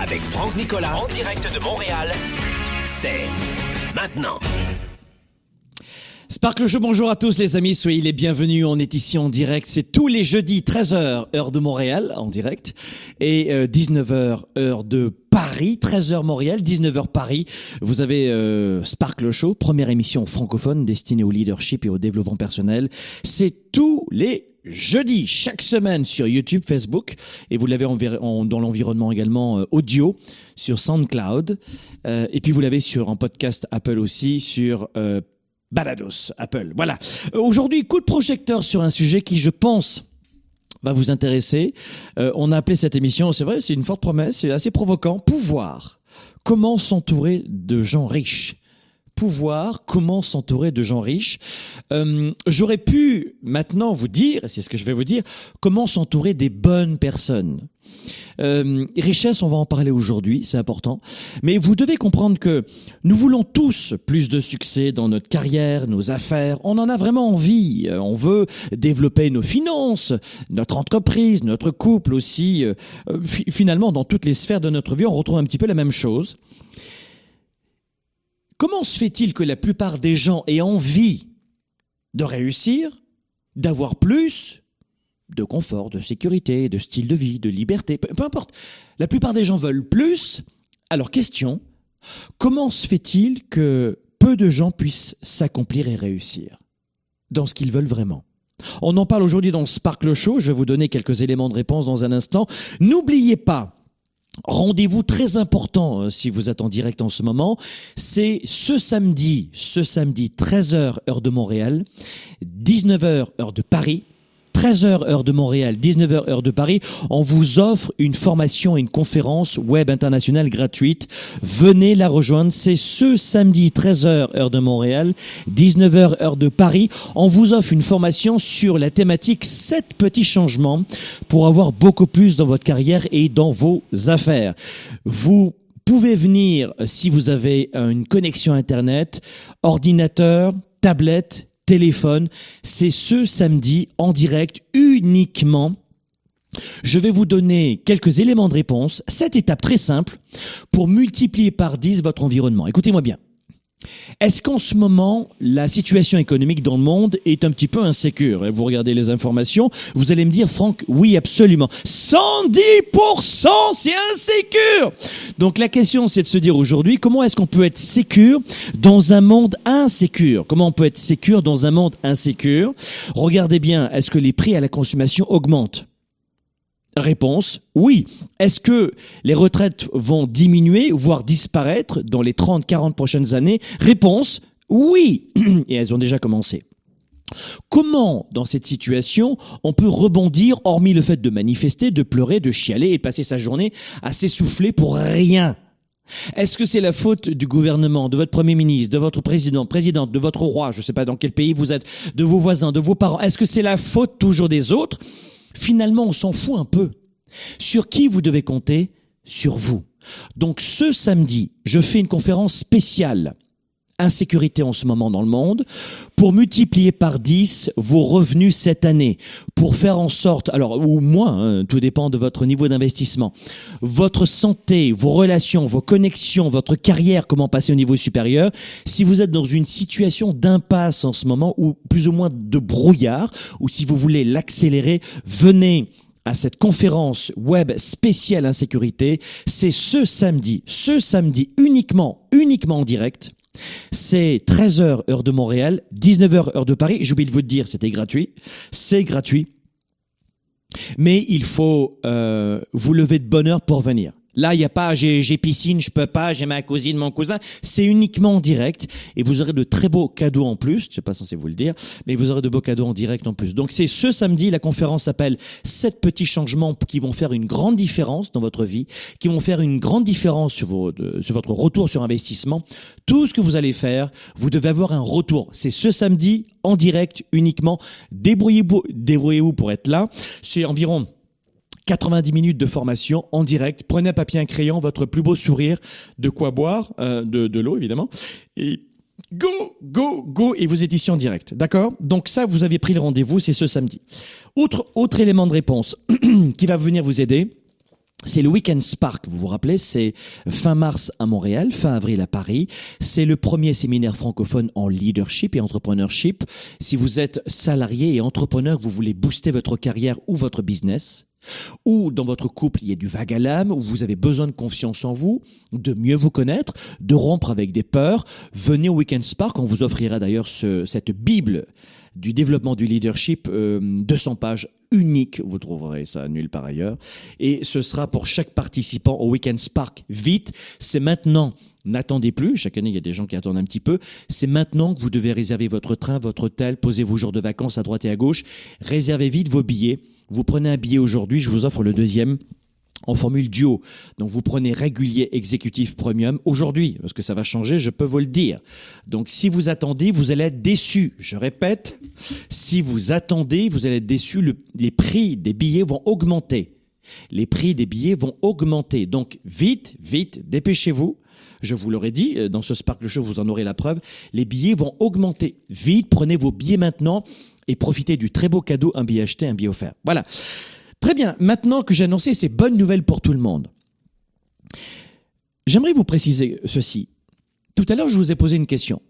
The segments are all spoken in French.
avec Franck Nicolas en direct de Montréal, c'est maintenant. Sparkle Show, bonjour à tous les amis, soyez les bienvenus. On est ici en direct, c'est tous les jeudis 13h heure de Montréal en direct et euh, 19h heure de Paris, 13h Montréal, 19h Paris. Vous avez euh, Sparkle Show, première émission francophone destinée au leadership et au développement personnel. C'est tous les jeudis, chaque semaine sur YouTube, Facebook et vous l'avez dans l'environnement également euh, audio sur SoundCloud Euh, et puis vous l'avez sur un podcast Apple aussi sur euh, Balados, Apple. Voilà. Euh, Aujourd'hui, coup de projecteur sur un sujet qui, je pense, va vous intéresser. Euh, on a appelé cette émission, c'est vrai, c'est une forte promesse, c'est assez provoquant. Pouvoir. Comment s'entourer de gens riches? Pouvoir, comment s'entourer de gens riches? Euh, J'aurais pu maintenant vous dire, c'est ce que je vais vous dire, comment s'entourer des bonnes personnes. Euh, richesse, on va en parler aujourd'hui, c'est important. Mais vous devez comprendre que nous voulons tous plus de succès dans notre carrière, nos affaires. On en a vraiment envie. Euh, On veut développer nos finances, notre entreprise, notre couple aussi. Euh, fi- Finalement, dans toutes les sphères de notre vie, on retrouve un petit peu la même chose. Comment se fait-il que la plupart des gens aient envie de réussir, d'avoir plus de confort, de sécurité, de style de vie, de liberté, peu, importe. La plupart des gens veulent plus. Alors question, comment se fait-il que peu de gens puissent s'accomplir et réussir dans ce qu'ils veulent vraiment? On en parle aujourd'hui dans Sparkle Show, je vais vous donner quelques éléments de réponse dans un instant. N'oubliez pas, Rendez-vous très important euh, si vous êtes en direct en ce moment, c'est ce samedi, ce samedi 13h heure de Montréal, 19h heure de Paris. 13h heure de Montréal, 19h heure de Paris, on vous offre une formation et une conférence web internationale gratuite. Venez la rejoindre, c'est ce samedi 13h heure de Montréal, 19h heure de Paris. On vous offre une formation sur la thématique 7 petits changements pour avoir beaucoup plus dans votre carrière et dans vos affaires. Vous pouvez venir si vous avez une connexion Internet, ordinateur, tablette, téléphone. C'est ce samedi en direct uniquement. Je vais vous donner quelques éléments de réponse, cette étape très simple pour multiplier par 10 votre environnement. Écoutez-moi bien. Est-ce qu'en ce moment, la situation économique dans le monde est un petit peu insécure Vous regardez les informations, vous allez me dire, Franck, oui, absolument. 110% c'est insécure! Donc la question, c'est de se dire aujourd'hui, comment est-ce qu'on peut être sécure dans un monde insécure? Comment on peut être sécure dans un monde insécure? Regardez bien, est-ce que les prix à la consommation augmentent? Réponse, oui. Est-ce que les retraites vont diminuer, voire disparaître dans les 30-40 prochaines années? Réponse, oui. Et elles ont déjà commencé. Comment, dans cette situation, on peut rebondir, hormis le fait de manifester, de pleurer, de chialer et passer sa journée à s'essouffler pour rien? Est-ce que c'est la faute du gouvernement, de votre premier ministre, de votre président, présidente, de votre roi, je ne sais pas dans quel pays vous êtes, de vos voisins, de vos parents? Est-ce que c'est la faute toujours des autres? Finalement, on s'en fout un peu. Sur qui vous devez compter? Sur vous. Donc ce samedi, je fais une conférence spéciale insécurité en ce moment dans le monde, pour multiplier par 10 vos revenus cette année, pour faire en sorte, alors ou moins, hein, tout dépend de votre niveau d'investissement, votre santé, vos relations, vos connexions, votre carrière, comment passer au niveau supérieur, si vous êtes dans une situation d'impasse en ce moment, ou plus ou moins de brouillard, ou si vous voulez l'accélérer, venez à cette conférence web spéciale insécurité. C'est ce samedi, ce samedi uniquement, uniquement en direct. C'est 13h heure de Montréal, 19h heure de Paris. J'ai oublié de vous dire, c'était gratuit. C'est gratuit. Mais il faut euh, vous lever de bonne heure pour venir. Là, il n'y a pas j'ai piscine, je peux pas, j'ai ma cousine, mon cousin. C'est uniquement en direct et vous aurez de très beaux cadeaux en plus. Je suis pas censé vous le dire, mais vous aurez de beaux cadeaux en direct en plus. Donc c'est ce samedi, la conférence s'appelle sept petits changements qui vont faire une grande différence dans votre vie, qui vont faire une grande différence sur, vos, de- sur votre retour sur investissement. Tout ce que vous allez faire, vous devez avoir un retour. C'est ce samedi en direct uniquement. Débrouillez-vous, débrouillez-vous pour être là. C'est environ 90 minutes de formation en direct. Prenez un papier, un crayon, votre plus beau sourire, de quoi boire, euh, de, de l'eau évidemment. Et go, go, go, et vous êtes ici en direct, d'accord? Donc ça, vous aviez pris le rendez-vous, c'est ce samedi. Autre, autre élément de réponse qui va venir vous aider, c'est le Weekend Spark, vous vous rappelez, c'est fin mars à Montréal, fin avril à Paris. C'est le premier séminaire francophone en leadership et entrepreneurship. Si vous êtes salarié et entrepreneur, vous voulez booster votre carrière ou votre business, ou dans votre couple, il y a du vague à l'âme, vous avez besoin de confiance en vous, de mieux vous connaître, de rompre avec des peurs, venez au Weekend Spark. On vous offrira d'ailleurs ce- cette Bible du développement du leadership, euh, 200 pages unique, vous trouverez ça nulle part ailleurs. Et ce sera pour chaque participant au Weekend Spark vite. C'est maintenant, n'attendez plus, chaque année il y a des gens qui attendent un petit peu, c'est maintenant que vous devez réserver votre train, votre hôtel, posez vos jours de vacances à droite et à gauche, réservez vite vos billets. Vous prenez un billet aujourd'hui, je vous offre le deuxième en formule duo. Donc vous prenez régulier exécutif premium aujourd'hui, parce que ça va changer, je peux vous le dire. Donc si vous attendez, vous allez être déçu. Je répète, si vous attendez, vous allez être déçu. Le- les prix des billets vont augmenter. Les prix des billets vont augmenter. Donc vite, vite, dépêchez-vous. Je vous l'aurais dit, euh, dans ce Sparkle Show, vous en aurez la preuve. Les billets vont augmenter. Vite, prenez vos billets maintenant et profitez du très beau cadeau, un billet acheté, un billet offert. Voilà. Très bien, maintenant que j'ai annoncé ces bonnes nouvelles pour tout le monde, j'aimerais vous préciser ceci. Tout à l'heure, je vous ai posé une question.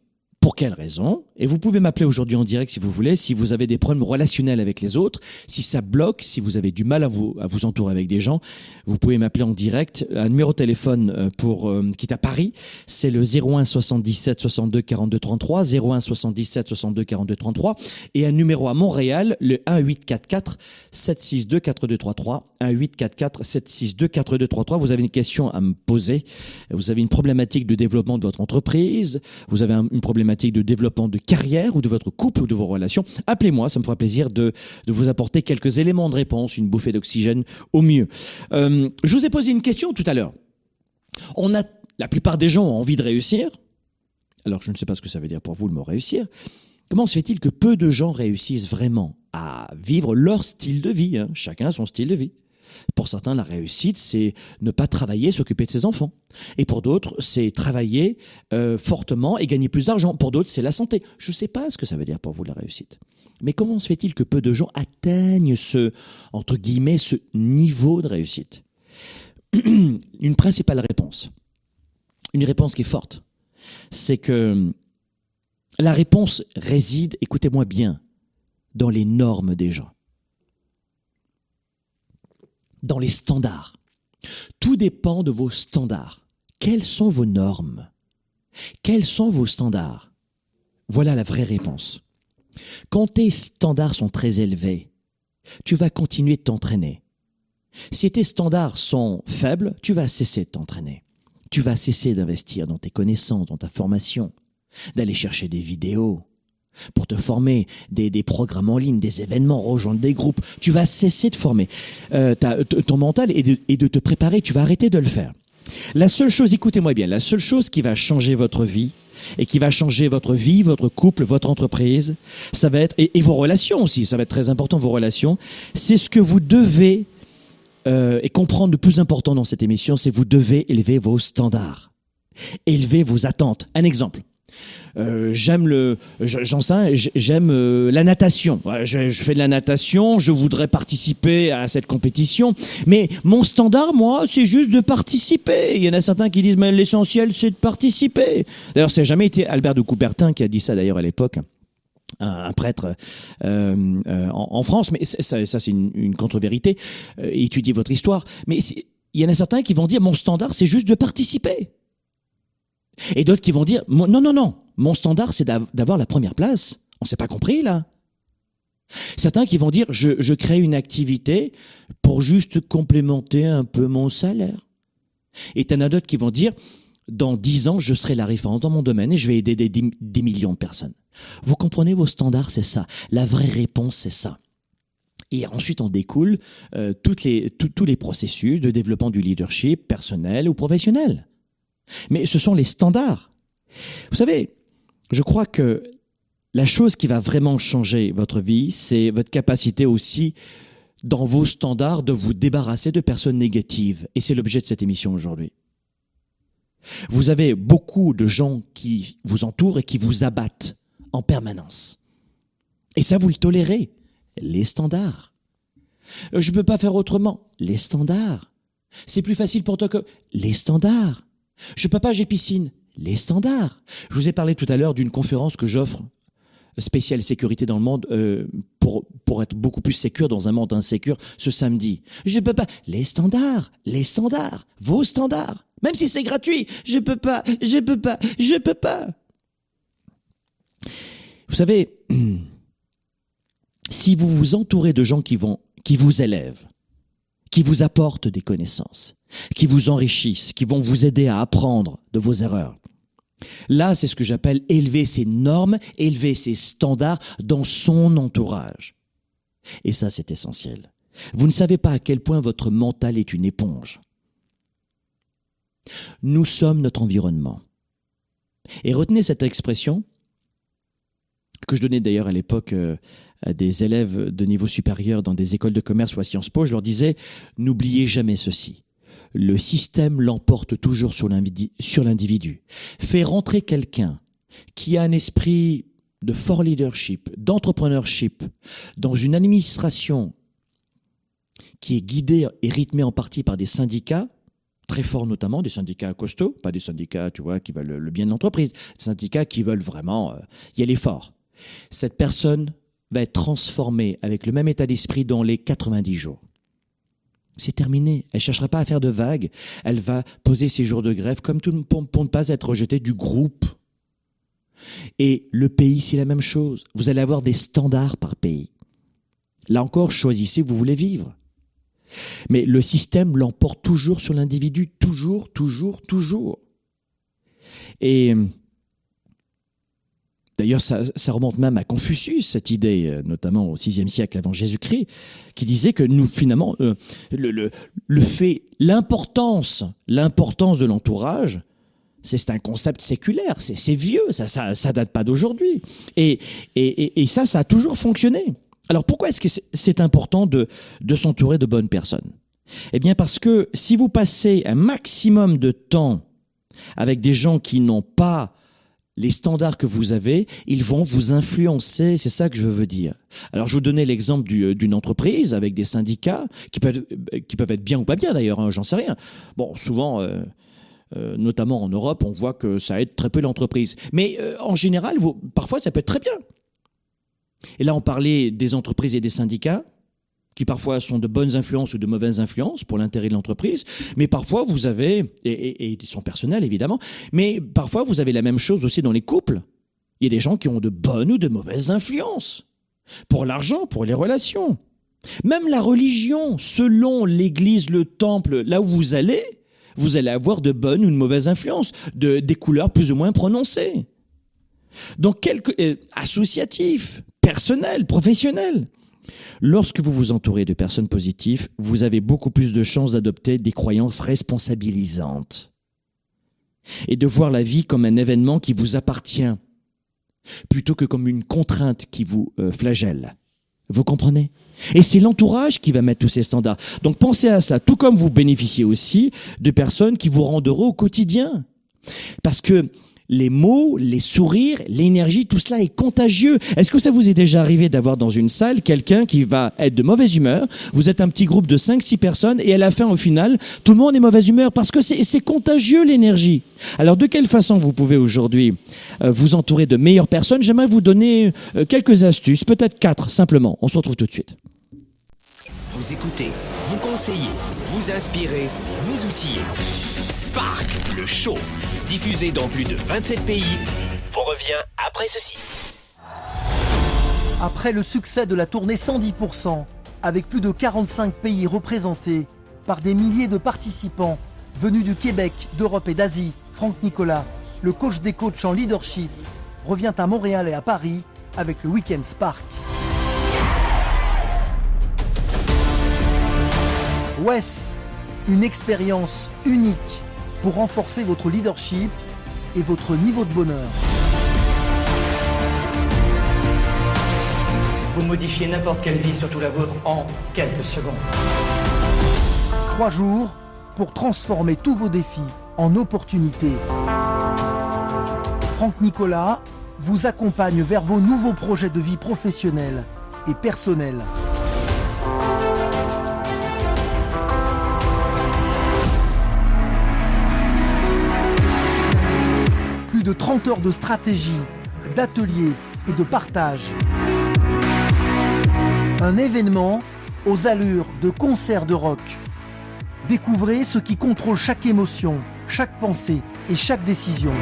Pour quelle raison? Et vous pouvez m'appeler aujourd'hui en direct si vous voulez, si vous avez des problèmes relationnels avec les autres, si ça bloque, si vous avez du mal à vous, à vous entourer avec des gens, vous pouvez m'appeler en direct. Un numéro de téléphone euh, pour, euh, qui est à Paris, c'est le 01 77 62 42 33, 01 77 62 42 33, et un numéro à Montréal, le 1844 762 4233, 1844 762 4233. Vous avez une question à me poser, vous avez une problématique de développement de votre entreprise, vous avez un- une problématique de développement de carrière ou de votre couple ou de vos relations, appelez-moi, ça me fera plaisir de, de vous apporter quelques éléments de réponse, une bouffée d'oxygène au mieux. Euh, je vous ai posé une question tout à l'heure. On a, la plupart des gens ont envie de réussir. Alors, je ne sais pas ce que ça veut dire pour vous le mot réussir. Comment se fait-il que peu de gens réussissent vraiment à vivre leur style de vie hein Chacun son style de vie? Pour certains, la réussite, c'est ne pas travailler, s'occuper de ses enfants. Et pour d'autres, c'est travailler euh, fortement et gagner plus d'argent. Pour d'autres, c'est la santé. Je ne sais pas ce que ça veut dire pour vous la réussite. Mais comment se fait-il que peu de gens atteignent ce, entre guillemets, ce niveau de réussite? Une principale réponse, une réponse qui est forte, c'est que la réponse réside, écoutez-moi bien, dans les normes des gens, dans les standards. Tout dépend de vos standards. Quelles sont vos normes? Quels sont vos standards? Voilà la vraie réponse. Quand tes standards sont très élevés, tu vas continuer de t'entraîner. Si tes standards sont faibles, tu vas cesser de t'entraîner. Tu vas cesser d'investir dans tes connaissances, dans ta formation, d'aller chercher des vidéos pour te former, des, des programmes en ligne, des événements, rejoindre des groupes. Tu vas cesser de former euh, ton mental et de, et de te préparer. Tu vas arrêter de le faire. La seule chose, écoutez-moi bien, la seule chose qui va changer votre vie et qui va changer votre vie, votre couple, votre entreprise, ça va être, et, et vos relations aussi, ça va être très important, vos relations, c'est ce que vous devez euh, et comprendre le plus important dans cette émission, c'est vous devez élever vos standards, élever vos attentes. Un exemple. Euh, j'aime le, je- j'en sais, j'aime euh, la natation. Je, je fais de la natation, je voudrais participer à cette compétition, mais mon standard, moi, c'est juste de participer. Il y en a certains qui disent, mais l'essentiel, c'est de participer. D'ailleurs, c'est jamais été Albert de Coubertin qui a dit ça d'ailleurs à l'époque un, un prêtre euh, euh, en, en France, mais ça, ça c'est une, une contre-vérité. Euh, étudiez votre histoire. Mais il y en a certains qui vont dire mon standard, c'est juste de participer. Et d'autres qui vont dire non, non, non, mon standard, c'est d'av- d'avoir la première place. On s'est pas compris là. Certains qui vont dire je, crée une activité pour juste complémenter un peu mon salaire. Et t'en as d'autres qui vont dire, dans dix ans, je serai la référence dans mon domaine et je vais aider des, des millions de personnes. Vous comprenez vos standards, c'est ça. La vraie réponse, c'est ça. Et ensuite, on découle euh, toutes les, tous les processus de développement du leadership personnel ou professionnel. Mais ce sont les standards. Vous savez, je crois que la chose qui va vraiment changer votre vie, c'est votre capacité aussi, dans vos standards, de vous débarrasser de personnes négatives. Et c'est l'objet de cette émission aujourd'hui. Vous avez beaucoup de gens qui vous entourent et qui vous abattent en permanence. Et ça, vous le tolérez. Les standards. Je ne peux pas faire autrement. Les standards. C'est plus facile pour toi que les standards. Je peux pas, j'ai piscine. Les standards. Je vous ai parlé tout à l'heure d'une conférence que j'offre spéciale sécurité dans le monde euh, pour pour être beaucoup plus sécure dans un monde insécure ce samedi. Je peux pas. Les standards, les standards, vos standards. Même si c'est gratuit, je peux pas, je peux pas, je peux pas. Vous savez, si vous vous entourez de gens qui vont, qui vous élèvent, qui vous apportent des connaissances, qui vous enrichissent, qui vont vous aider à apprendre de vos erreurs. Là, c'est ce que j'appelle élever ses normes, élever ses standards dans son entourage. Et ça, c'est essentiel. Vous ne savez pas à quel point votre mental est une éponge. Nous sommes notre environnement. Et retenez cette expression, que je donnais d'ailleurs à l'époque euh, à des élèves de niveau supérieur dans des écoles de commerce ou à Sciences Po, je leur disais, n'oubliez jamais ceci. Le système l'emporte toujours sur l'individu. Fait rentrer quelqu'un qui a un esprit de fort leadership, d'entrepreneurship, dans une administration qui est guidée et rythmée en partie par des syndicats, très forts notamment, des syndicats costauds, pas des syndicats, tu vois, qui veulent le bien de l'entreprise, des syndicats qui veulent vraiment euh, y aller fort cette personne va être transformée avec le même état d'esprit dans les 90 jours. C'est terminé. Elle cherchera pas à faire de vagues. Elle va poser ses jours de grève comme tout pour, pour ne pas être rejetée du groupe. Et le pays, c'est la même chose. Vous allez avoir des standards par pays. Là encore, choisissez où vous voulez vivre. Mais le système l'emporte toujours sur l'individu, toujours, toujours, toujours. Et D'ailleurs, ça, remonte même à Confucius, cette idée, euh, notamment au VIe siècle avant Jésus-Christ, qui disait que nous, finalement, euh, le, le, fait, l'importance, l'importance de l'entourage, c'est un concept séculaire, c'est vieux, ça, ça, ça date pas d'aujourd'hui. Et, et, et, ça, ça a toujours fonctionné. Alors pourquoi est-ce que c'est important de, de s'entourer de bonnes personnes? Eh bien parce que si vous passez un maximum de temps avec des gens qui n'ont pas les standards que vous avez, ils vont vous influencer. C'est ça que je veux dire. Alors, je vous donnais l'exemple euh, d'une entreprise avec des syndicats qui peuvent, euh, qui peuvent être bien ou pas bien d'ailleurs, hein, j'en sais rien. Bon, souvent, euh, notamment en Europe, on voit que ça aide très peu l'entreprise. Mais en général, parfois, ça peut être très bien. Et là, on parlait des entreprises et des syndicats qui parfois sont de bonnes influences ou de mauvaises influences pour l'intérêt de l'entreprise, mais parfois vous avez, et, ils sont personnels évidemment, mais parfois vous avez la même chose aussi dans les couples. Il y a des gens qui ont de bonnes ou de mauvaises influences pour l'argent, pour les relations. Même la religion, selon l'église, le temple, là où vous allez, vous allez avoir de bonnes ou de mauvaises influences, de, des couleurs plus ou moins prononcées. Donc, quelque, euh, associatif, personnel, professionnel. Lorsque vous vous entourez de personnes positives, vous avez beaucoup plus de chances d'adopter des croyances responsabilisantes et de voir la vie comme un événement qui vous appartient plutôt que comme une contrainte qui vous euh, flagelle. Vous comprenez? Et c'est l'entourage qui va mettre tous ces standards. Donc pensez à cela, tout comme vous bénéficiez aussi de personnes qui vous rendent heureux au quotidien. Parce que les mots, les sourires, l'énergie, tout cela est contagieux. Est-ce que ça vous est déjà arrivé d'avoir dans une salle quelqu'un qui va être de mauvaise humeur Vous êtes un petit groupe de 5-6 personnes et à la fin, au final, tout le monde est mauvaise humeur parce que c'est contagieux l'énergie. Alors de quelle façon vous pouvez aujourd'hui euh, vous entourer de meilleures personnes? J'aimerais vous donner euh, quelques astuces, peut-être quatre simplement. On se retrouve tout de suite. Vous écoutez, vous conseillez, vous inspirez, vous outillez. Spark, le show, diffusé dans plus de 27 pays, vous revient après ceci. Après le succès de la tournée 110%, avec plus de 45 pays représentés par des milliers de participants Venu du Québec, d'Europe et d'Asie, Franck Nicolas, le coach des coachs en leadership, revient à Montréal et à Paris avec le Weekend Spark. WES, une expérience unique pour renforcer votre leadership et votre niveau de bonheur. Vous modifiez n'importe quelle vie, surtout la vôtre, en quelques secondes. Trois jours pour transformer tous vos défis en opportunités. Franck Nicolas vous accompagne vers vos nouveaux projets de vie professionnelle et personnelle. De 30 heures de stratégie, d'ateliers et de partage. Un événement aux allures de concert de rock. Découvrez ce qui contrôle chaque émotion, chaque pensée et chaque décision.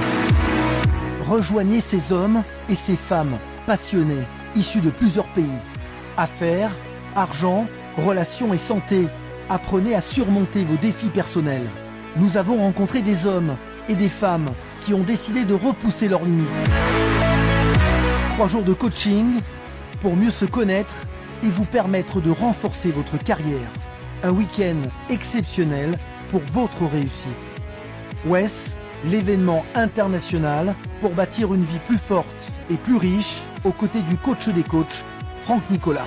Rejoignez ces hommes et ces femmes passionnés, issus de plusieurs pays. Affaires, argent, relations et santé. Apprenez à surmonter vos défis personnels. Nous avons rencontré des hommes et des femmes qui ont décidé de repousser leurs limites. Trois jours de coaching pour mieux se connaître et vous permettre de renforcer votre carrière. Un week-end exceptionnel pour votre réussite. WES, l'événement international pour bâtir une vie plus forte et plus riche aux côtés du coach des coachs, Franck Nicolas.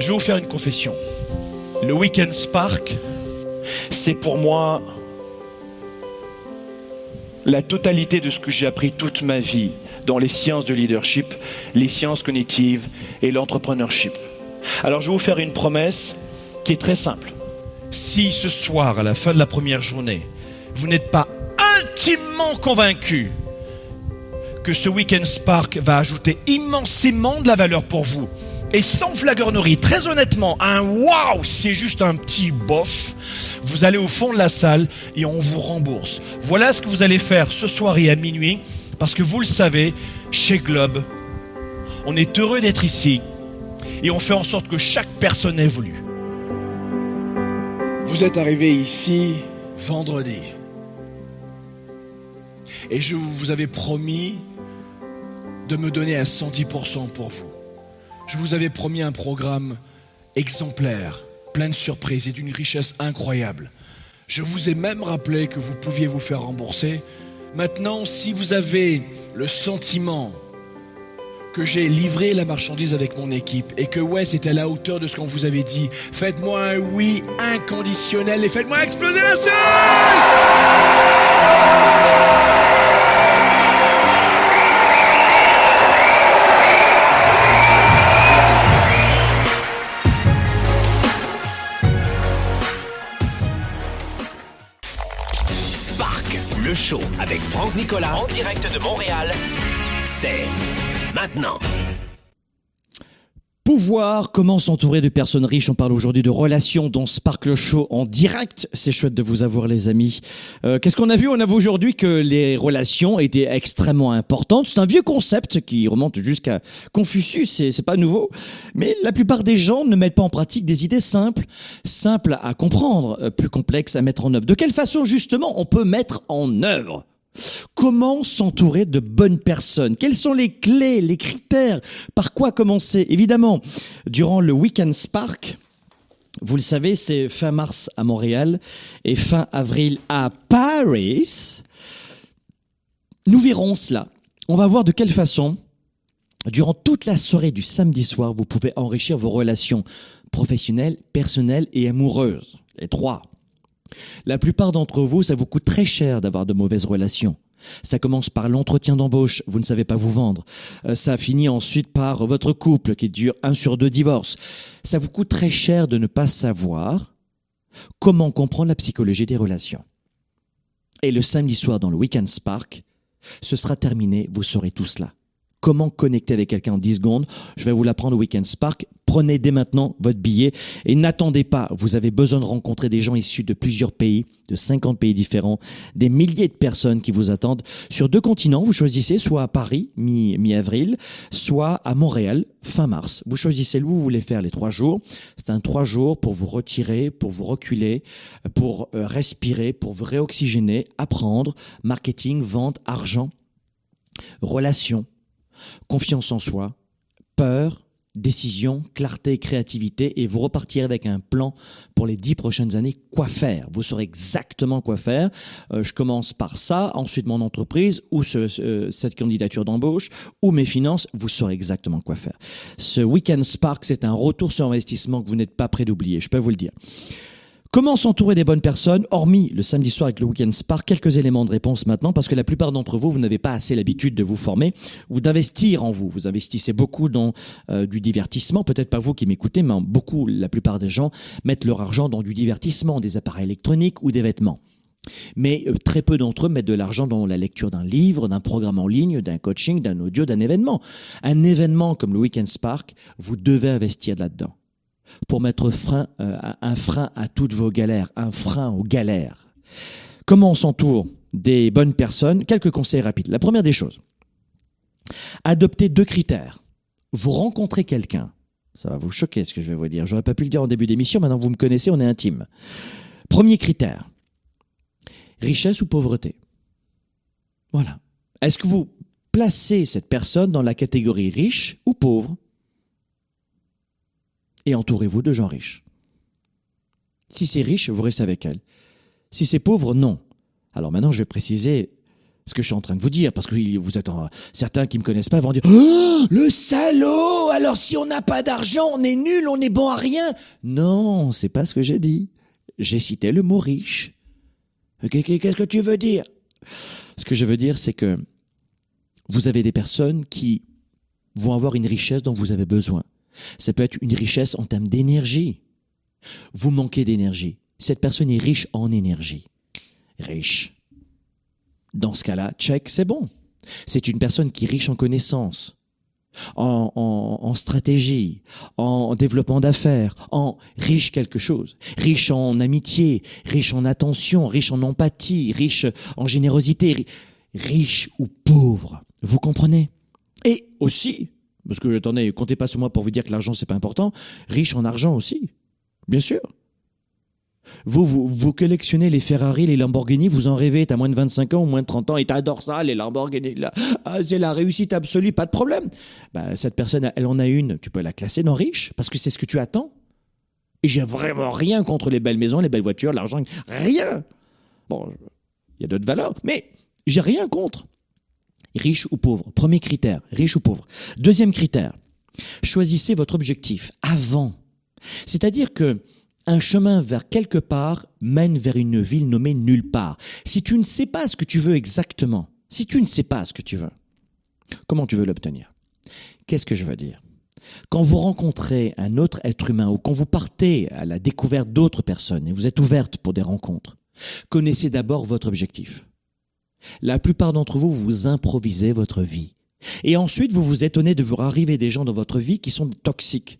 Je vais vous faire une confession. Le Weekend Spark, c'est pour moi la totalité de ce que j'ai appris toute ma vie dans les sciences de leadership, les sciences cognitives et l'entrepreneurship. Alors je vais vous faire une promesse qui est très simple. Si ce soir, à la fin de la première journée, vous n'êtes pas intimement convaincu que ce Weekend Spark va ajouter immensément de la valeur pour vous, et sans flagornerie, très honnêtement, un waouh, c'est juste un petit bof. Vous allez au fond de la salle et on vous rembourse. Voilà ce que vous allez faire ce soir et à minuit, parce que vous le savez, chez Globe, on est heureux d'être ici et on fait en sorte que chaque personne évolue. Vous êtes arrivé ici vendredi. Et je vous avais promis de me donner à 110% pour vous. Je vous avais promis un programme exemplaire, plein de surprises et d'une richesse incroyable. Je vous ai même rappelé que vous pouviez vous faire rembourser. Maintenant, si vous avez le sentiment que j'ai livré la marchandise avec mon équipe et que Wes est à la hauteur de ce qu'on vous avait dit, faites-moi un oui inconditionnel et faites-moi exploser la Spark, avec Franck Nicolas en direct de Montréal, c'est maintenant. Pouvoir, comment s'entourer de personnes riches On parle aujourd'hui de relations dans Sparkle Show en direct. C'est chouette de vous avoir les amis. Euh, Qu'est-ce qu'on a vu? On a vu aujourd'hui que les relations étaient extrêmement importantes. C'est un vieux concept qui remonte jusqu'à Confucius, c'est pas nouveau. Mais la plupart des gens ne mettent pas en pratique des idées simples, simples à comprendre, euh, plus complexes à mettre en œuvre. De quelle façon justement on peut mettre en œuvre? Comment s'entourer de bonnes personnes? Quelles sont les clés, les critères? Par quoi commencer? Évidemment, durant le Weekend Spark, vous le savez, c'est fin mars à Montréal et fin avril à Paris. Nous verrons cela. On va voir de quelle façon, durant toute la soirée du samedi soir, vous pouvez enrichir vos relations professionnelles, personnelles et amoureuses. Les trois. La plupart d'entre vous, ça vous coûte très cher d'avoir de mauvaises relations. Ça commence par l'entretien d'embauche, vous ne savez pas vous vendre. Euh, ça finit ensuite par votre couple qui dure un sur deux divorces. Ça vous coûte très cher de ne pas savoir comment comprendre la psychologie des relations. Et le samedi soir dans le Weekend Spark, ce sera terminé, vous saurez tout cela comment connecter avec quelqu'un en 10 secondes? Je vais vous l'apprendre au Weekend Spark. Prenez dès maintenant votre billet et n'attendez pas. Vous avez besoin de rencontrer des gens issus de plusieurs pays, de 50 pays différents, des milliers de personnes qui vous attendent sur deux continents. Vous choisissez soit à Paris, mi-avril, soit à Montréal, fin mars. Vous choisissez où vous voulez faire les trois jours. C'est un trois jours pour vous retirer, pour vous reculer, pour euh, respirer, pour vous réoxygéner, apprendre, marketing, vente, argent, relations confiance en soi, peur, décision, clarté, créativité, et vous repartirez avec un plan pour les dix prochaines années, quoi faire? Vous saurez exactement quoi faire. Euh, je commence par ça, ensuite mon entreprise, ou ce, cette candidature d'embauche, ou mes finances, vous saurez exactement quoi faire. Ce Weekend Spark, c'est un retour sur investissement que vous n'êtes pas prêt d'oublier, je peux vous le dire. Comment s'entourer des bonnes personnes, hormis le samedi soir avec le Weekend Spark Quelques éléments de réponse maintenant, parce que la plupart d'entre vous, vous n'avez pas assez l'habitude de vous former ou d'investir en vous. Vous investissez beaucoup dans euh, du divertissement, peut-être pas vous qui m'écoutez, mais beaucoup, la plupart des gens mettent leur argent dans du divertissement, des appareils électroniques ou des vêtements. Mais euh, très peu d'entre eux mettent de l'argent dans la lecture d'un livre, d'un programme en ligne, d'un coaching, d'un audio, d'un événement. Un événement comme le Weekend Spark, vous devez investir là-dedans pour mettre euh, un frein à toutes vos galères, un frein aux galères. Comment on s'entoure des bonnes personnes? Quelques conseils rapides. La première des choses, adoptez deux critères. Vous rencontrez quelqu'un, ça va vous choquer ce que je vais vous dire, j'aurais pas pu le dire en début d'émission, maintenant vous me connaissez, on est intime. Premier critère, richesse ou pauvreté? Voilà. Est-ce que vous placez cette personne dans la catégorie riche ou pauvre? Et entourez-vous de gens riches. Si c'est riche, vous restez avec elle. Si c'est pauvre, non. Alors maintenant, je vais préciser ce que je suis en train de vous dire, parce que vous êtes certains qui me connaissent pas vont dire oh, le salaud. Alors si on n'a pas d'argent, on est nul, on est bon à rien. Non, c'est pas ce que j'ai dit. J'ai cité le mot riche. Qu'est-ce que tu veux dire? Ce que je veux dire, c'est que vous avez des personnes qui vont avoir une richesse dont vous avez besoin. Ça peut être une richesse en termes d'énergie. Vous manquez d'énergie. Cette personne est riche en énergie. Riche. Dans ce cas-là, check, c'est bon. C'est une personne qui est riche en connaissances, en, en, stratégie, en développement d'affaires, en riche quelque chose, riche en amitié, riche en attention, riche en empathie, riche en générosité, riche ou pauvre. Vous comprenez? Et aussi, parce que, attendez, comptez pas sur moi pour vous dire que l'argent, c'est pas important. Riche en argent aussi. Bien sûr. Vous, vous, collectionnez les Ferrari, les Lamborghini, vous en rêvez, t'as moins de 25 ans ou moins de 30 ans et t'adores ça, les Lamborghini. Ah, c'est la réussite absolue, pas de problème. Bah, cette personne, elle en a une, tu peux la classer dans riche parce que c'est ce que tu attends. Et j'ai vraiment rien contre les belles maisons, les belles voitures, l'argent, rien. Bon, il y a d'autres valeurs, mais j'ai rien contre riche ou pauvre. Premier critère, riche ou pauvre. Deuxième critère, choisissez votre objectif avant. C'est-à-dire que un chemin vers quelque part mène vers une ville nommée nulle part. Si tu ne sais pas ce que tu veux exactement, si tu ne sais pas ce que tu veux, comment tu veux l'obtenir? Qu'est-ce que je veux dire? Quand vous rencontrez un autre être humain ou quand vous partez à la découverte d'autres personnes et vous êtes ouverte pour des rencontres, connaissez d'abord votre objectif. La plupart d'entre vous, vous improvisez votre vie. Et ensuite, vous vous étonnez de voir arriver des gens dans votre vie qui sont toxiques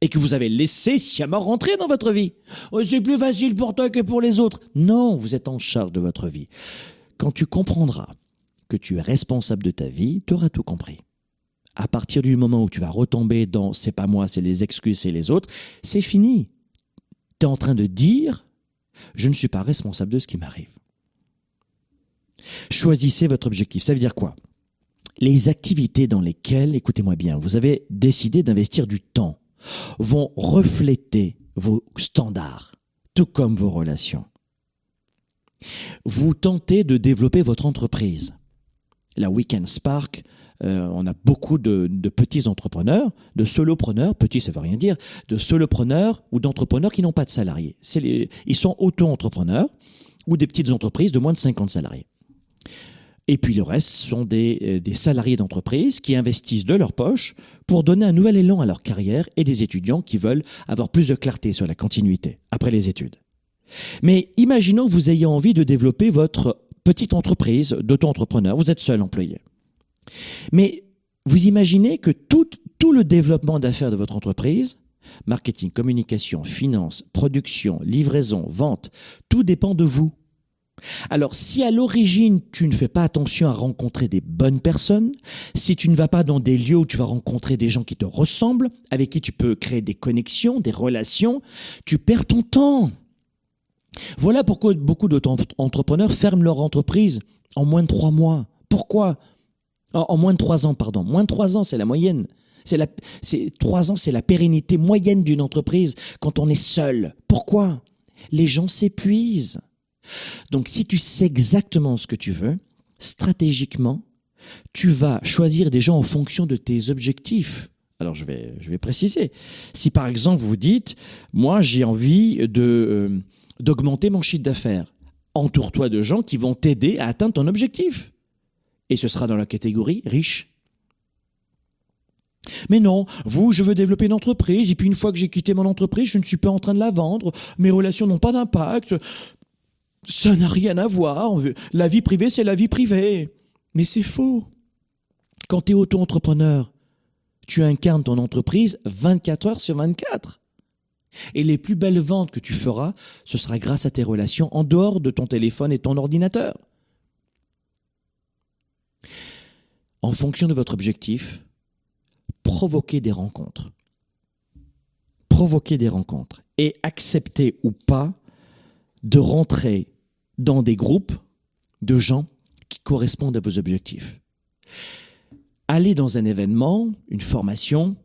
et que vous avez laissé sciemment rentrer dans votre vie. Oh, c'est plus facile pour toi que pour les autres. Non, vous êtes en charge de votre vie. Quand tu comprendras que tu es responsable de ta vie, tu auras tout compris. À partir du moment où tu vas retomber dans c'est pas moi, c'est les excuses, c'est les autres, c'est fini. Tu es en train de dire je ne suis pas responsable de ce qui m'arrive. Choisissez votre objectif. Ça veut dire quoi? Les activités dans lesquelles, écoutez-moi bien, vous avez décidé d'investir du temps vont refléter vos standards, tout comme vos relations. Vous tentez de développer votre entreprise. La Weekend Spark, euh, on a beaucoup de, petits entrepreneurs, de solopreneurs, petits ça veut rien dire, de solopreneurs ou d'entrepreneurs qui n'ont pas de salariés. ils sont auto-entrepreneurs ou des petites entreprises de moins de 50 salariés. Et puis le reste sont des, euh, des salariés d'entreprise qui investissent de leur poche pour donner un nouvel élan à leur carrière et des étudiants qui veulent avoir plus de clarté sur la continuité après les études. Mais imaginons que vous ayez envie de développer votre petite entreprise d'auto-entrepreneur. Vous êtes seul employé. Mais vous imaginez que tout, tout le développement d'affaires de votre entreprise, marketing, communication, finance, production, livraison, vente, tout dépend de vous. Alors, si à l'origine, tu ne fais pas attention à rencontrer des bonnes personnes, si tu ne vas pas dans des lieux où tu vas rencontrer des gens qui te ressemblent, avec qui tu peux créer des connexions, des relations, tu perds ton temps. Voilà pourquoi beaucoup d'entrepreneurs ferment leur entreprise en moins de trois mois. Pourquoi? En, moins de trois ans, pardon. Moins de trois ans, c'est la moyenne. Trois ans, c'est la pérennité moyenne d'une entreprise quand on est seul. Pourquoi? Les gens s'épuisent. Donc si tu sais exactement ce que tu veux, stratégiquement, tu vas choisir des gens en fonction de tes objectifs. Alors je vais, préciser. Si par exemple vous dites, moi j'ai envie de euh, d'augmenter mon chiffre d'affaires, entoure-toi de gens qui vont t'aider à atteindre ton objectif. Et ce sera dans la catégorie riche. Mais non, vous, je veux développer une entreprise, et puis une fois que j'ai quitté mon entreprise, je ne suis pas en train de la vendre, mes relations n'ont pas d'impact, ça n'a rien à voir. La vie privée, c'est la vie privée. Mais c'est faux. Quand tu es auto-entrepreneur, tu incarnes ton entreprise 24 heures sur 24. Et les plus belles ventes que tu feras, ce sera grâce à tes relations en dehors de ton téléphone et ton ordinateur. En fonction de votre objectif, provoquez des rencontres. Provoquez des rencontres. Et acceptez ou pas de rentrer dans des groupes de gens qui correspondent à vos objectifs. Allez dans un événement, une formation,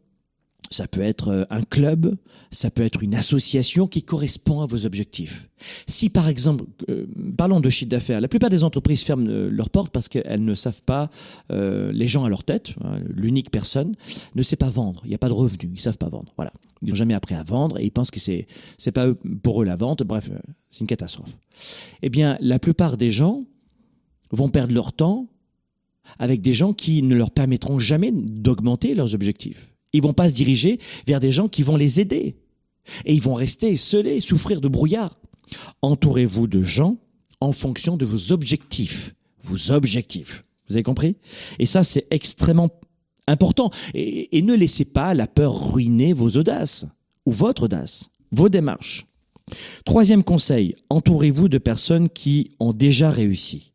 ça peut être euh, un club, ça peut être une association qui correspond à vos objectifs. Si par exemple, euh, parlons de chiffre d'affaires, la plupart des entreprises ferment euh, leurs portes parce qu'elles ne savent pas, les gens à leur tête, hein, l'unique personne, ne sait pas vendre. Il n'y a pas de revenus, ils savent pas vendre. Voilà, ils n'ont jamais appris à vendre et ils pensent que c'est c'est pas pour eux la vente. Bref, c'est une catastrophe. Eh bien, la plupart des gens vont perdre leur temps avec des gens qui ne leur permettront jamais d'augmenter leurs objectifs. Ils vont pas se diriger vers des gens qui vont les aider. Et ils vont rester seuls, souffrir de brouillard. Entourez-vous de gens en fonction de vos objectifs. Vos objectifs. Vous avez compris? Et ça, c'est extrêmement important. Et, ne laissez pas la peur ruiner vos audaces, ou votre audace, vos démarches. Troisième conseil, entourez-vous de personnes qui ont déjà réussi.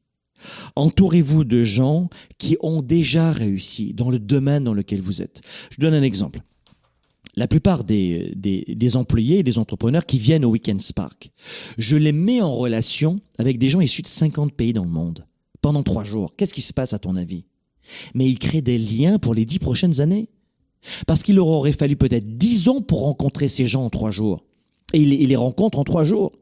Entourez-vous de gens qui ont déjà réussi dans le domaine dans lequel vous êtes. Je donne un exemple. La plupart des, employés et des entrepreneurs qui viennent au Weekend Spark, je les mets en relation avec des gens issus de 50 pays dans le monde pendant trois jours. Qu'est-ce qui se passe à ton avis? Mais ils créent des liens pour les dix prochaines années. Parce qu'il leur aurait fallu peut-être dix ans pour rencontrer ces gens en trois jours. Et ils les rencontrent en trois jours.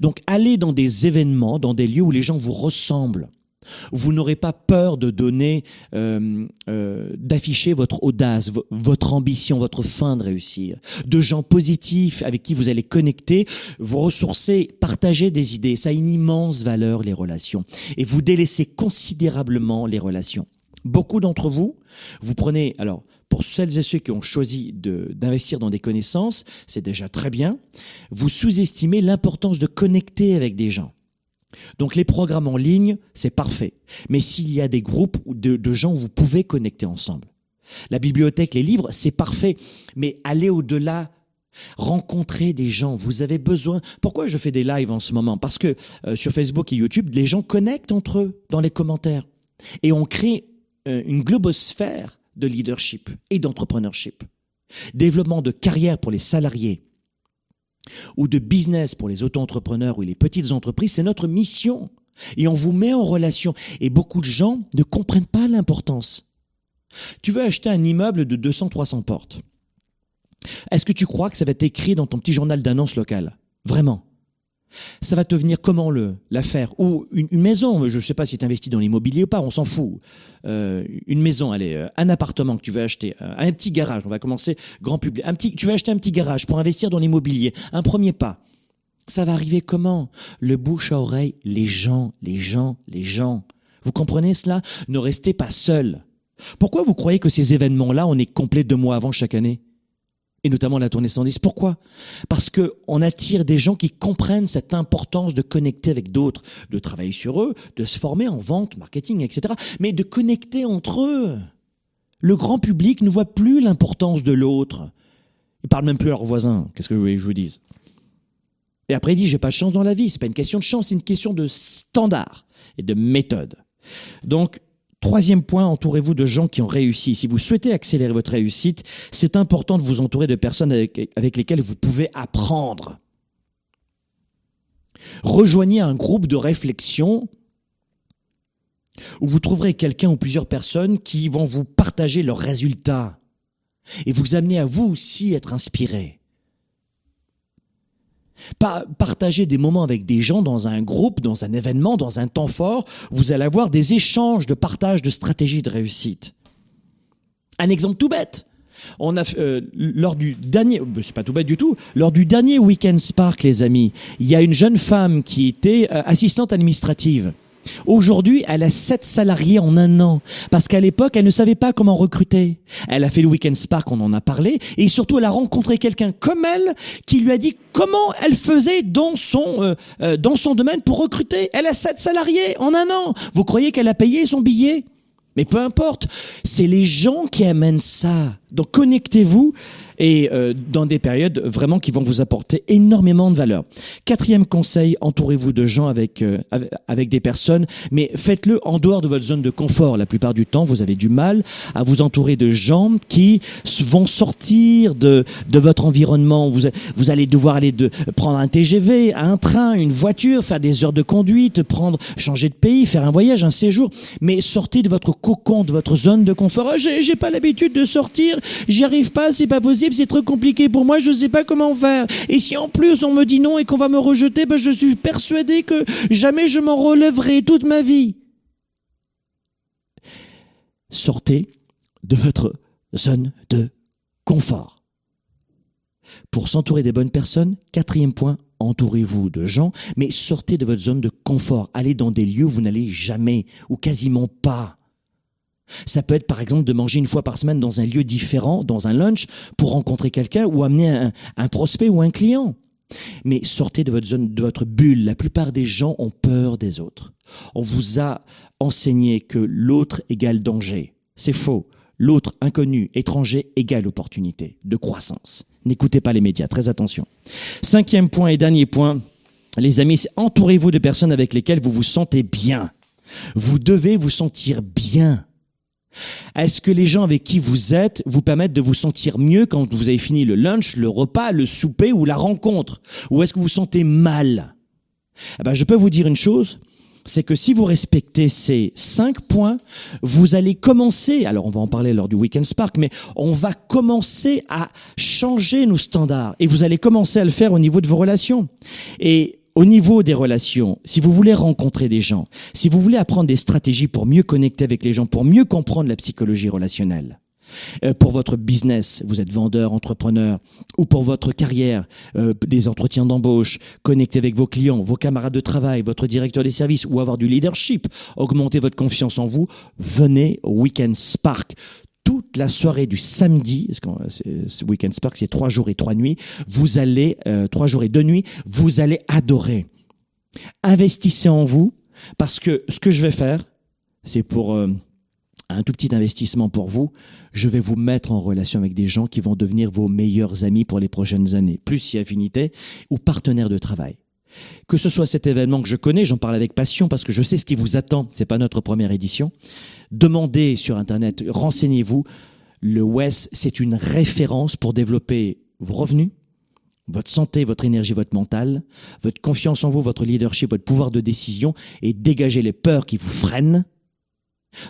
Donc allez dans des événements, dans des lieux où les gens vous ressemblent. Vous n'aurez pas peur de donner, euh, euh, d'afficher votre audace, votre ambition, votre fin de réussir. De gens positifs avec qui vous allez connecter, vous ressourcer, partager des idées. Ça a une immense valeur, les relations. Et vous délaissez considérablement les relations. Beaucoup d'entre vous, vous prenez, alors, pour celles et ceux qui ont choisi d'investir dans des connaissances, c'est déjà très bien. Vous sous-estimez l'importance de connecter avec des gens. Donc les programmes en ligne, c'est parfait. Mais s'il y a des groupes de, de gens où vous pouvez connecter ensemble. La bibliothèque, les livres, c'est parfait. Mais allez au-delà Rencontrer des gens, vous avez besoin. Pourquoi je fais des lives en ce moment? Parce que euh, sur Facebook et YouTube, les gens connectent entre eux dans les commentaires. Et on crée euh, une globosphère de leadership et d'entrepreneurship. Développement de carrière pour les salariés ou de business pour les auto-entrepreneurs ou les petites entreprises, c'est notre mission. Et on vous met en relation. Et beaucoup de gens ne comprennent pas l'importance. Tu veux acheter un immeuble de 200-300 portes. Est-ce que tu crois que ça va être écrit dans ton petit journal d'annonce local Vraiment ça va te venir comment le l'affaire? Ou une, maison je ne sais pas si tu investis dans l'immobilier ou pas on s'en fout. Euh, une maison allez euh, un appartement que tu veux acheter euh, un petit garage on va commencer grand public. Un petit tu veux acheter un petit garage pour investir dans l'immobilier un premier pas. Ça va arriver comment? Le bouche à oreille les gens les gens les gens. Vous comprenez cela? Ne restez pas seul pourquoi vous croyez que ces événements là on est complet deux mois avant chaque année? Et notamment la tournée 110. Pourquoi? Parce que on attire des gens qui comprennent cette importance de connecter avec d'autres, de travailler sur eux, de se former en vente, marketing, etc. Mais de connecter entre eux. Le grand public ne voit plus l'importance de l'autre. Ils parlent même plus à leurs voisins. Qu'est-ce que je voulais je vous dise? Et après, il dit, j'ai pas de chance dans la vie. C'est pas une question de chance, c'est une question de standard et de méthode. Donc, Troisième point, entourez-vous de gens qui ont réussi. Si vous souhaitez accélérer votre réussite, c'est important de vous entourer de personnes avec, lesquelles vous pouvez apprendre. Rejoignez un groupe de réflexion où vous trouverez quelqu'un ou plusieurs personnes qui vont vous partager leurs résultats et vous amener à vous aussi être inspiré partager des moments avec des gens dans un groupe, dans un événement, dans un temps fort, vous allez avoir des échanges de partage de stratégies de réussite. Un exemple tout bête. On a euh, lors du dernier, euh, c'est pas tout bête du tout, lors du dernier Weekend Spark, les amis, il y a une jeune femme qui était euh, assistante administrative. Aujourd'hui, elle a sept salariés en un an. Parce qu'à l'époque, elle ne savait pas comment recruter. Elle a fait le Weekend Spark, on en a parlé. Et surtout, elle a rencontré quelqu'un comme elle qui lui a dit comment elle faisait dans son, euh, euh, dans son domaine pour recruter. Elle a sept salariés en un an. Vous croyez qu'elle a payé son billet? Mais peu importe. C'est les gens qui amènent ça. Donc connectez-vous et euh, dans des périodes vraiment qui vont vous apporter énormément de valeur. Quatrième conseil, entourez-vous de gens avec, euh, avec des personnes, mais faites-le en dehors de votre zone de confort. La plupart du temps, vous avez du mal à vous entourer de gens qui vont sortir de, de votre environnement. Vous, vous allez devoir aller de prendre un TGV, un train, une voiture, faire des heures de conduite, prendre, changer de pays, faire un voyage, un séjour, mais sortez de votre cocon, de votre zone de confort. J'ai pas l'habitude de sortir, j'y arrive pas, c'est pas possible c'est trop compliqué pour moi, je sais pas comment faire. Et si en plus on me dit non et qu'on va me rejeter, ben je suis persuadé que jamais je m'en relèverai toute ma vie. Sortez de votre zone de confort. Pour s'entourer des bonnes personnes, quatrième point, entourez-vous de gens, mais sortez de votre zone de confort. Allez dans des lieux où vous n'allez jamais ou quasiment pas. Ça peut être par exemple de manger une fois par semaine dans un lieu différent, dans un lunch, pour rencontrer quelqu'un ou amener un, prospect ou un client. Mais sortez de votre zone, de votre bulle. La plupart des gens ont peur des autres. On vous a enseigné que l'autre égale danger. C'est faux. L'autre, inconnu, étranger, égale opportunité de croissance. N'écoutez pas les médias, très attention. Cinquième point et dernier point, les amis, entourez-vous de personnes avec lesquelles vous vous sentez bien. Vous devez vous sentir bien. Est-ce que les gens avec qui vous êtes vous permettent de vous sentir mieux quand vous avez fini le lunch, le repas, le souper ou la rencontre? Ou est-ce que vous vous sentez mal? Eh ben, Je peux vous dire une chose, c'est que si vous respectez ces cinq points, vous allez commencer, alors on va en parler lors du Weekend Spark, mais on va commencer à changer nos standards et vous allez commencer à le faire au niveau de vos relations. Et au niveau des relations, si vous voulez rencontrer des gens, si vous voulez apprendre des stratégies pour mieux connecter avec les gens, pour mieux comprendre la psychologie relationnelle, euh, pour votre business, vous êtes vendeur, entrepreneur, ou pour votre carrière, euh, des entretiens d'embauche, connecter avec vos clients, vos camarades de travail, votre directeur des services, ou avoir du leadership, augmenter votre confiance en vous, venez au Weekend Spark la soirée du samedi, parce que ce Weekend Spark, c'est trois jours et trois nuits, vous allez, euh, trois jours et deux nuits, vous allez adorer. Investissez en vous parce que ce que je vais faire, c'est pour euh, un tout petit investissement pour vous. Je vais vous mettre en relation avec des gens qui vont devenir vos meilleurs amis pour les prochaines années, plus si affinité ou partenaires de travail. Que ce soit cet événement que je connais, j'en parle avec passion parce que je sais ce qui vous attend. C'est pas notre première édition. Demandez sur Internet, renseignez-vous. Le WES, c'est une référence pour développer vos revenus, votre santé, votre énergie, votre mental, votre confiance en vous, votre leadership, votre pouvoir de décision et dégager les peurs qui vous freinent.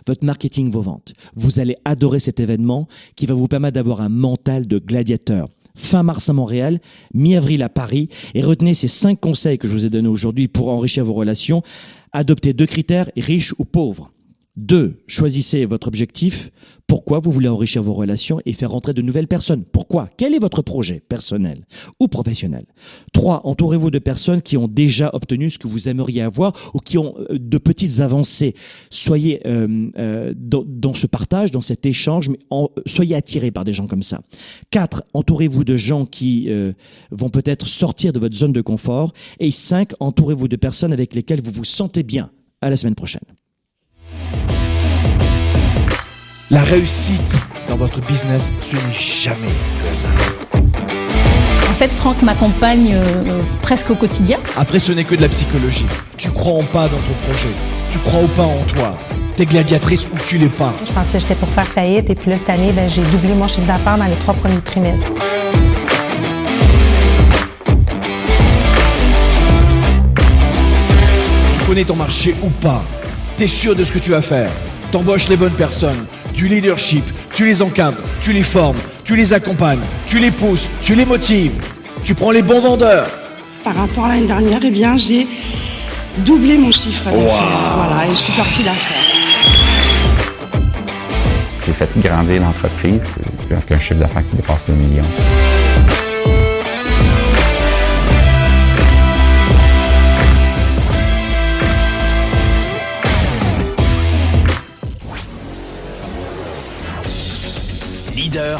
Votre marketing, vos ventes. Vous allez adorer cet événement qui va vous permettre d'avoir un mental de gladiateur fin mars à Montréal, mi-avril à Paris. Et retenez ces cinq conseils que je vous ai donnés aujourd'hui pour enrichir vos relations. Adoptez deux critères, riche ou pauvre. Deux, choisissez votre objectif. Pourquoi vous voulez enrichir vos relations et faire rentrer de nouvelles personnes? Pourquoi? Quel est votre projet personnel ou professionnel? Trois, entourez-vous de personnes qui ont déjà obtenu ce que vous aimeriez avoir ou qui ont euh, de petites avancées. Soyez euh, euh, dans, ce partage, dans cet échange, mais soyez attirés par des gens comme ça. Quatre, entourez-vous de gens qui vont peut-être sortir de votre zone de confort. Et cinq, entourez-vous de personnes avec lesquelles vous vous sentez bien. À la semaine prochaine. La réussite dans votre business, ce n'est jamais le hasard. En fait, Franck m'accompagne euh, presque au quotidien. Après, ce n'est que de la psychologie. Tu crois en pas dans ton projet. Tu crois ou pas en toi. T'es gladiatrice ou tu l'es pas. Je pensais que j'étais pour faire faillite et puis là, cette année, ben, j'ai doublé mon chiffre d'affaires dans les trois premiers trimestres. Tu connais ton marché ou pas. T'es sûr de ce que tu vas faire. T'embauches les bonnes personnes du leadership, tu les encadres, tu les formes, tu les accompagnes, tu les pousses, tu les motives, tu prends les bons vendeurs. Par rapport à l'année dernière, eh bien, j'ai doublé mon chiffre d'affaires. Voilà, et je suis partie d'affaires. J'ai fait grandir l'entreprise avec un chiffre d'affaires qui dépasse le million.